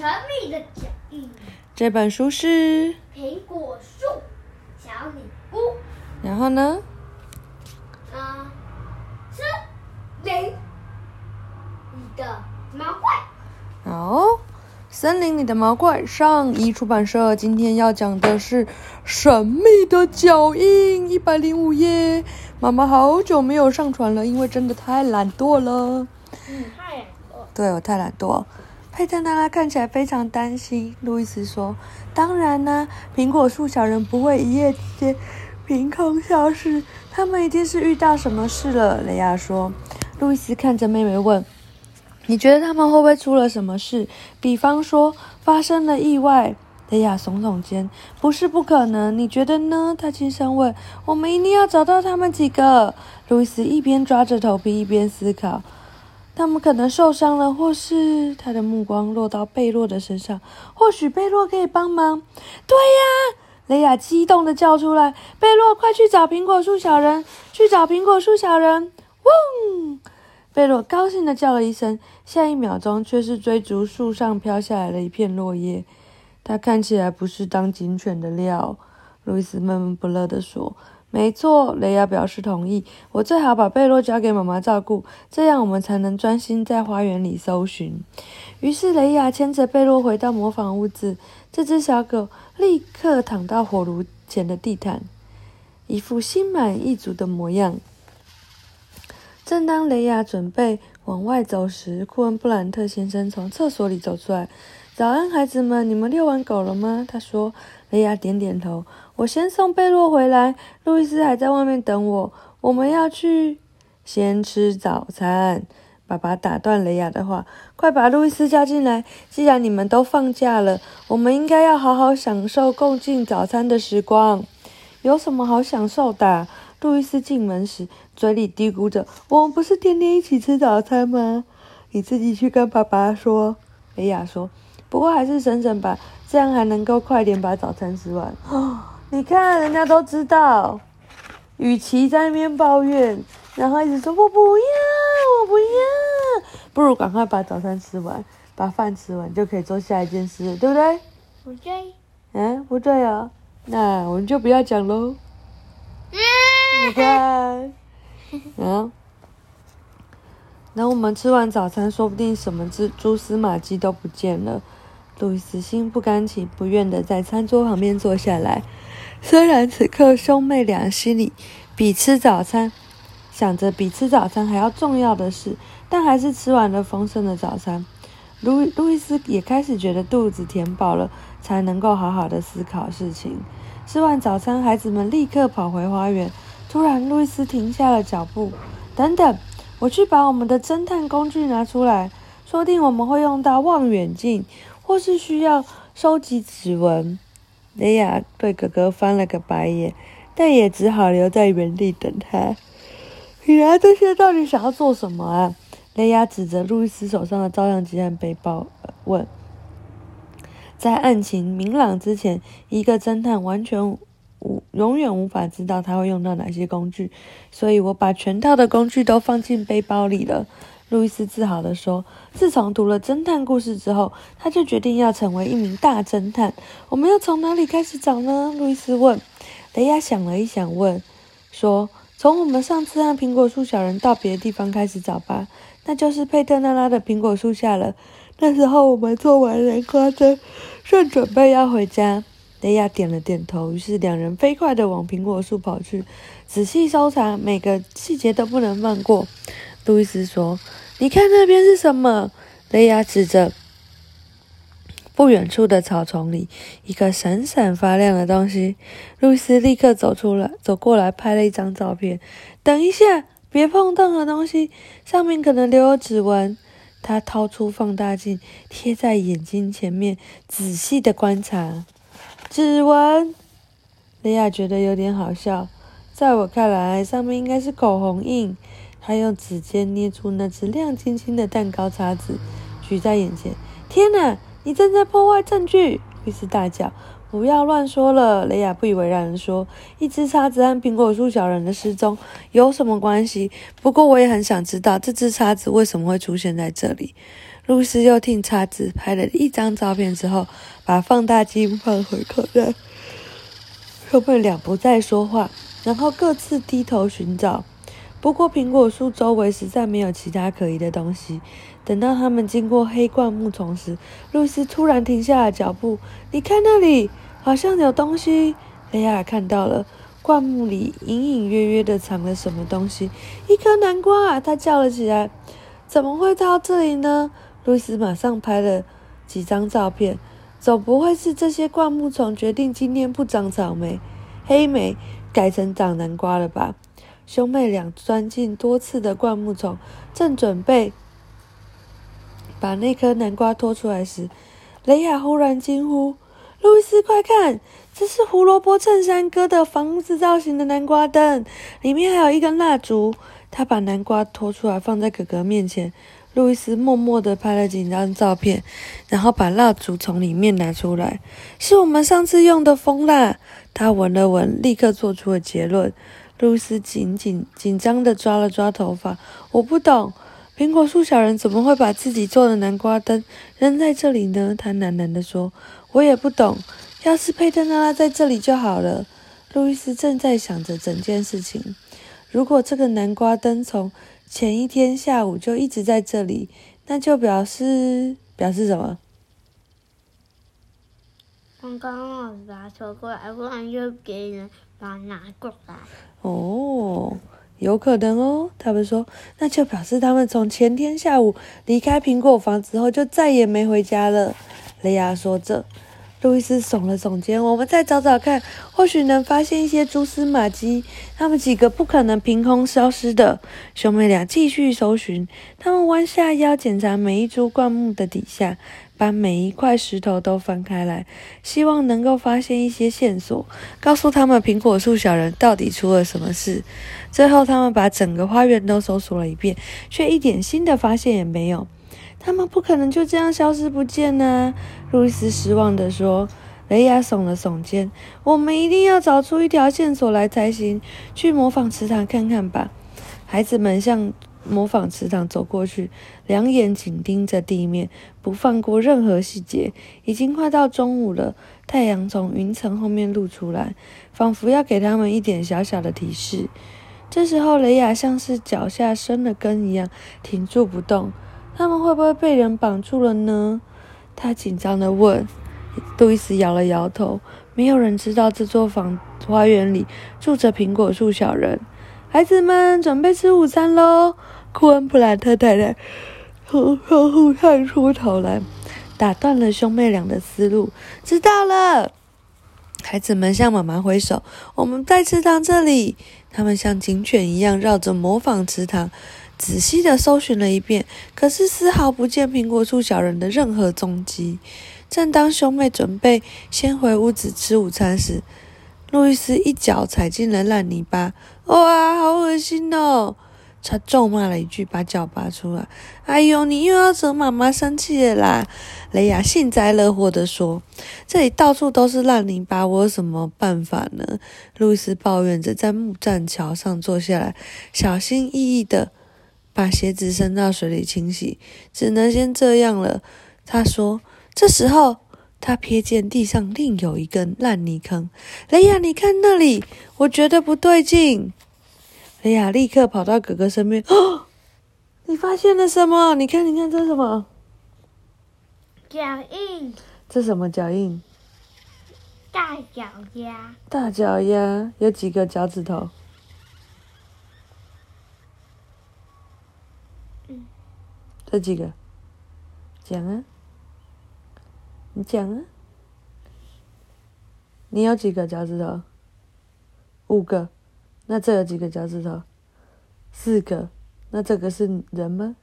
神秘的脚印，这本书是，苹果树小礼物，然后呢？啊，森林里的毛怪。哦，森林里的毛怪上一出版社今天要讲的是神秘的脚印，一百零五页。妈妈好久没有上传了，因为真的太懒惰了。嗯，太懒惰。对我太懒惰。佩特娜拉看起来非常担心。路易斯说：“当然啦，苹果树小人不会一夜之间凭空消失，他们一定是遇到什么事了。”雷亚说。路易斯看着妹妹问：“你觉得他们会不会出了什么事？比方说发生了意外？”雷亚耸耸肩：“不是不可能，你觉得呢？”他轻声问：“我们一定要找到他们几个。”路易斯一边抓着头皮一边思考。他们可能受伤了，或是他的目光落到贝洛的身上，或许贝洛可以帮忙。对呀，雷亚激动地叫出来：“贝洛，快去找苹果树小人！去找苹果树小人！”嗡！贝洛高兴地叫了一声，下一秒钟却是追逐树上飘下来的一片落叶。他看起来不是当警犬的料。路易斯闷闷不乐地说。没错，雷亚表示同意。我最好把贝洛交给妈妈照顾，这样我们才能专心在花园里搜寻。于是雷亚牵着贝洛回到模仿屋子，这只小狗立刻躺到火炉前的地毯，一副心满意足的模样。正当雷亚准备往外走时，库恩布兰特先生从厕所里走出来。早安，孩子们，你们遛完狗了吗？他说。雷亚点点头。我先送贝洛回来，路易斯还在外面等我。我们要去先吃早餐。爸爸打断雷亚的话：“快把路易斯叫进来。既然你们都放假了，我们应该要好好享受共进早餐的时光。有什么好享受的？”路易斯进门时嘴里嘀咕着：“我们不是天天一起吃早餐吗？”你自己去跟爸爸说。雷亚说：“不过还是省省吧，这样还能够快点把早餐吃完。”哦。你看，人家都知道，与其在那边抱怨，然后一直说“我不要，我不要”，不如赶快把早餐吃完，把饭吃完，就可以做下一件事，对不对？不对。嗯，不对啊，那我们就不要讲喽。你看，嗯，等我们吃完早餐，说不定什么蛛蛛丝马迹都不见了。路易斯心不甘情不愿的在餐桌旁边坐下来。虽然此刻兄妹俩心里比吃早餐想着比吃早餐还要重要的事，但还是吃完了丰盛的早餐。路路易斯也开始觉得肚子填饱了，才能够好好的思考事情。吃完早餐，孩子们立刻跑回花园。突然，路易斯停下了脚步。等等，我去把我们的侦探工具拿出来，说定我们会用到望远镜，或是需要收集指纹。雷亚对哥哥翻了个白眼，但也只好留在原地等他。你拿这些到底想要做什么啊？雷亚指着路易斯手上的照相机和背包问。在案情明朗之前，一个侦探完全无永远无法知道他会用到哪些工具，所以我把全套的工具都放进背包里了。路易斯自豪地说：“自从读了侦探故事之后，他就决定要成为一名大侦探。我们要从哪里开始找呢？”路易斯问。雷亚想了一想，问：“说从我们上次和苹果树小人道别的地方开始找吧，那就是佩特纳拉的苹果树下了。那时候我们做完南瓜针，正准备要回家。”雷亚点了点头。于是两人飞快地往苹果树跑去，仔细搜查，每个细节都不能放过。路易斯说：“你看那边是什么？”雷亚指着不远处的草丛里一个闪闪发亮的东西。路易斯立刻走出来，走过来拍了一张照片。等一下，别碰任何东西，上面可能留有指纹。他掏出放大镜，贴在眼睛前面，仔细的观察指纹。雷亚觉得有点好笑，在我看来，上面应该是口红印。他用指尖捏出那只亮晶晶的蛋糕叉子，举在眼前。天哪！你正在破坏证据！律师大叫。不要乱说了，雷亚不以为然地说。一只叉子和苹果树小人的失踪有什么关系？不过我也很想知道这只叉子为什么会出现在这里。露丝又听叉子拍了一张照片之后，把放大镜放回口袋。兄妹俩不再说话，然后各自低头寻找。不过苹果树周围实在没有其他可疑的东西。等到他们经过黑灌木丛时，露丝突然停下了脚步。你看那里，好像有东西。雷亚看到了，灌木里隐隐约约的藏了什么东西。一颗南瓜啊！他叫了起来。怎么会到这里呢？露丝马上拍了几张照片。总不会是这些灌木丛决定今天不长草莓、黑莓，改成长南瓜了吧？兄妹俩钻进多次的灌木丛，正准备把那颗南瓜拖出来时，雷亚忽然惊呼：“路易斯，快看！这是胡萝卜衬衫哥的房子造型的南瓜灯，里面还有一根蜡烛。”他把南瓜拖出来，放在哥哥面前。路易斯默默地拍了几张照片，然后把蜡烛从里面拿出来，是我们上次用的蜂蜡。他闻了闻，立刻做出了结论。露丝紧紧紧张地抓了抓头发，我不懂，苹果树小人怎么会把自己做的南瓜灯扔在这里呢？他喃喃地说：“我也不懂，要是佩特娜拉在这里就好了。”路易斯正在想着整件事情。如果这个南瓜灯从前一天下午就一直在这里，那就表示表示什么？刚刚我把它拖过来，不然就给人把拿过来。哦，有可能哦。他们说，那就表示他们从前天下午离开苹果房之后，就再也没回家了。雷亚说着，路易斯耸了耸肩：“我们再找找看，或许能发现一些蛛丝马迹。他们几个不可能凭空消失的。”兄妹俩继续搜寻，他们弯下腰检查每一株灌木的底下。把每一块石头都翻开来，希望能够发现一些线索，告诉他们苹果树小人到底出了什么事。最后，他们把整个花园都搜索了一遍，却一点新的发现也没有。他们不可能就这样消失不见呢？路易斯失望地说。雷亚耸了耸肩：“我们一定要找出一条线索来才行。去模仿池塘看看吧。”孩子们向。模仿池塘走过去，两眼紧盯着地面，不放过任何细节。已经快到中午了，太阳从云层后面露出来，仿佛要给他们一点小小的提示。这时候，雷亚像是脚下生了根一样，停住不动。他们会不会被人绑住了呢？他紧张地问。路易斯摇了摇头。没有人知道这座房花园里住着苹果树小人。孩子们，准备吃午餐喽！库恩普兰特太太从窗户探出头来，打断了兄妹俩的思路。知道了，孩子们向妈妈挥手。我们在池塘这里。他们像警犬一样绕着模仿池塘，仔细的搜寻了一遍，可是丝毫不见苹果树小人的任何踪迹。正当兄妹准备先回屋子吃午餐时，路易斯一脚踩进了烂泥巴。哇，好恶心哦！他咒骂了一句，把脚拔出来。哎呦，你又要惹妈妈生气了啦！雷亚幸灾乐祸地说：“这里到处都是烂泥巴，我有什么办法呢？”路易斯抱怨着，在木栈桥上坐下来，小心翼翼地把鞋子伸到水里清洗。只能先这样了，他说。这时候，他瞥见地上另有一个烂泥坑。雷亚，你看那里，我觉得不对劲。雷亚立刻跑到哥哥身边。哦，你发现了什么？你看，你看，这是什么？脚印。这什么脚印？大脚丫。大脚丫有几个脚趾头？这几个？讲啊！你讲啊！你有几个脚趾头？五个。那这有几个脚趾头？四个。那这个是人吗？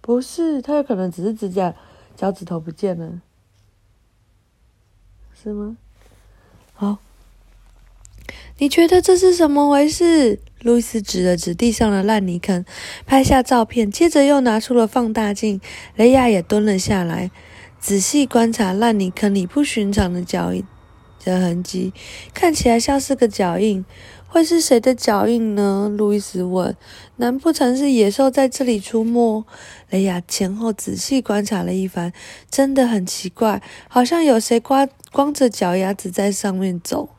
不是，他有可能只是指甲脚趾头不见了，是吗？好，你觉得这是什么回事？路易斯指了指地上的烂泥坑，拍下照片，接着又拿出了放大镜。雷亚也蹲了下来，仔细观察烂泥坑里不寻常的脚印的痕迹，看起来像是个脚印。会是谁的脚印呢？路易斯问。难不成是野兽在这里出没？雷亚前后仔细观察了一番，真的很奇怪，好像有谁光光着脚丫子在上面走。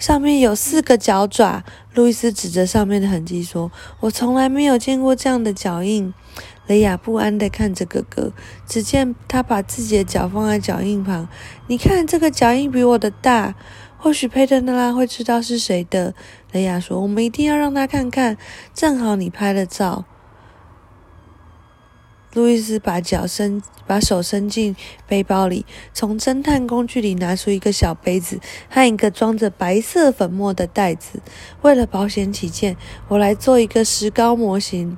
上面有四个脚爪。路易斯指着上面的痕迹说：“我从来没有见过这样的脚印。”雷亚不安地看着哥哥，只见他把自己的脚放在脚印旁。你看，这个脚印比我的大。或许佩特纳拉会知道是谁的。雷亚说：“我们一定要让他看看。正好你拍了照。”路易斯把脚伸，把手伸进背包里，从侦探工具里拿出一个小杯子和一个装着白色粉末的袋子。为了保险起见，我来做一个石膏模型。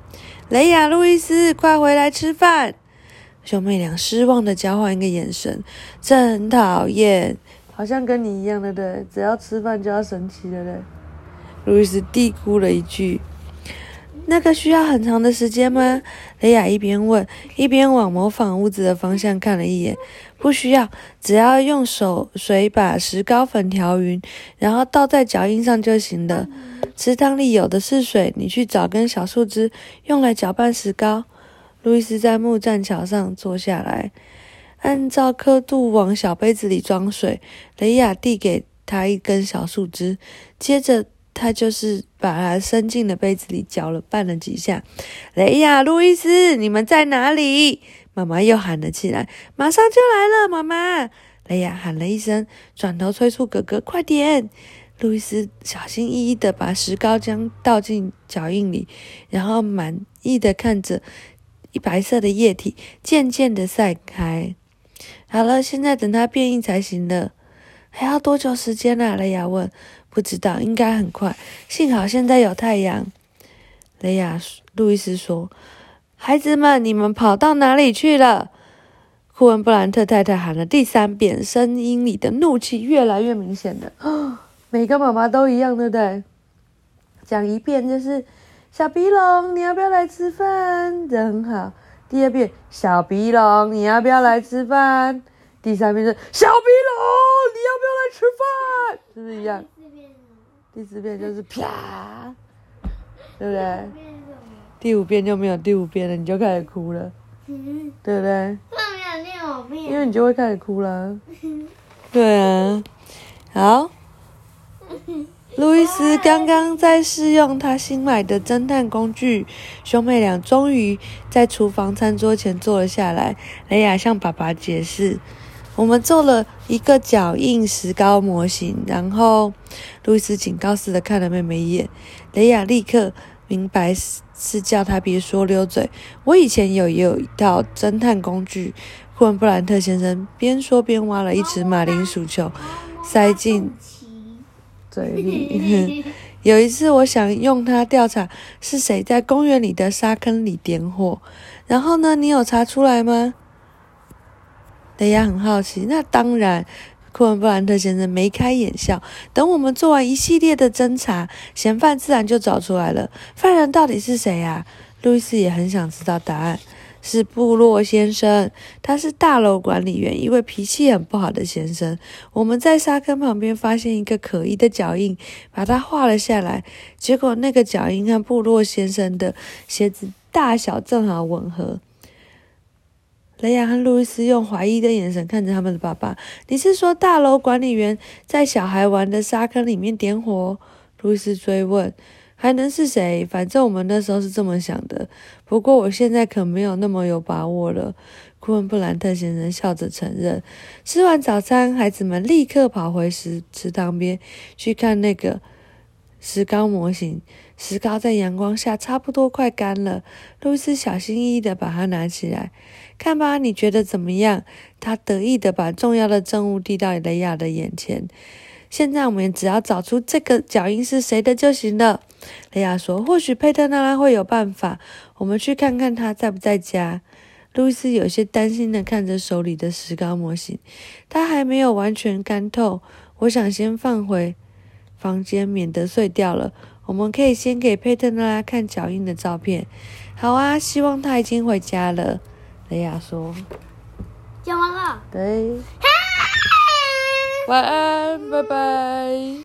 雷亚、路易斯，快回来吃饭！兄妹俩失望的交换一个眼神，真讨厌，好像跟你一样的对，只要吃饭就要神奇的对。路易斯嘀咕了一句。那个需要很长的时间吗？雷亚一边问，一边往模仿屋子的方向看了一眼。不需要，只要用手水把石膏粉调匀，然后倒在脚印上就行了。池塘里有的是水，你去找根小树枝，用来搅拌石膏。路易斯在木栈桥上坐下来，按照刻度往小杯子里装水。雷亚递给他一根小树枝，接着。他就是把它伸进了杯子里，搅了拌了几下。雷亚、路易斯，你们在哪里？妈妈又喊了起来：“马上就来了，妈妈！”雷亚喊了一声，转头催促哥哥：“快点！”路易斯小心翼翼地把石膏浆倒进脚印里，然后满意的看着一白色的液体渐渐地散开。好了，现在等它变硬才行了。还要多久时间啊？雷亚问。不知道，应该很快。幸好现在有太阳。雷亚、路易斯说：“孩子们，你们跑到哪里去了？”库恩布兰特太太喊了第三遍，声音里的怒气越来越明显了。每个妈妈都一样，对不对？讲一遍就是：“小鼻龙，你要不要来吃饭？”这很好。第二遍：“小鼻龙，你要不要来吃饭？”第三遍是：“小鼻龙，你要不要来吃饭？”是不是一样？第四遍就是啪，对不对？第五遍就没有第五遍了，你就开始哭了，对不对？因为你就会开始哭了。对啊，好。路易斯刚刚在试用他新买的侦探工具，兄妹俩终于在厨房餐桌前坐了下来。雷亚向爸爸解释。我们做了一个脚印石膏模型，然后路易斯警告似的看了妹妹一眼。雷亚立刻明白是叫他别说溜嘴。我以前有也有一套侦探工具。库恩布兰特先生边说边挖了一只马铃薯球，塞进嘴里。有一次，我想用它调查是谁在公园里的沙坑里点火，然后呢，你有查出来吗？雷亚很好奇，那当然，库恩布兰特先生眉开眼笑。等我们做完一系列的侦查，嫌犯自然就找出来了。犯人到底是谁呀？路易斯也很想知道答案。是部落先生，他是大楼管理员，一位脾气很不好的先生。我们在沙坑旁边发现一个可疑的脚印，把它画了下来。结果那个脚印和部落先生的鞋子大小正好吻合。雷亚和路易斯用怀疑的眼神看着他们的爸爸。你是说大楼管理员在小孩玩的沙坑里面点火？路易斯追问。还能是谁？反正我们那时候是这么想的。不过我现在可没有那么有把握了。库恩布兰特先生笑着承认。吃完早餐，孩子们立刻跑回石池塘边去看那个石膏模型。石膏在阳光下差不多快干了。路易斯小心翼翼地把它拿起来。看吧，你觉得怎么样？他得意地把重要的证物递到雷亚的眼前。现在我们只要找出这个脚印是谁的就行了。雷亚说：“或许佩特纳拉会有办法。我们去看看他在不在家。”路易斯有些担心地看着手里的石膏模型，它还没有完全干透。我想先放回房间，免得碎掉了。我们可以先给佩特拉看脚印的照片。好啊，希望他已经回家了。雷亚说：“讲完了。”对。晚安，拜拜。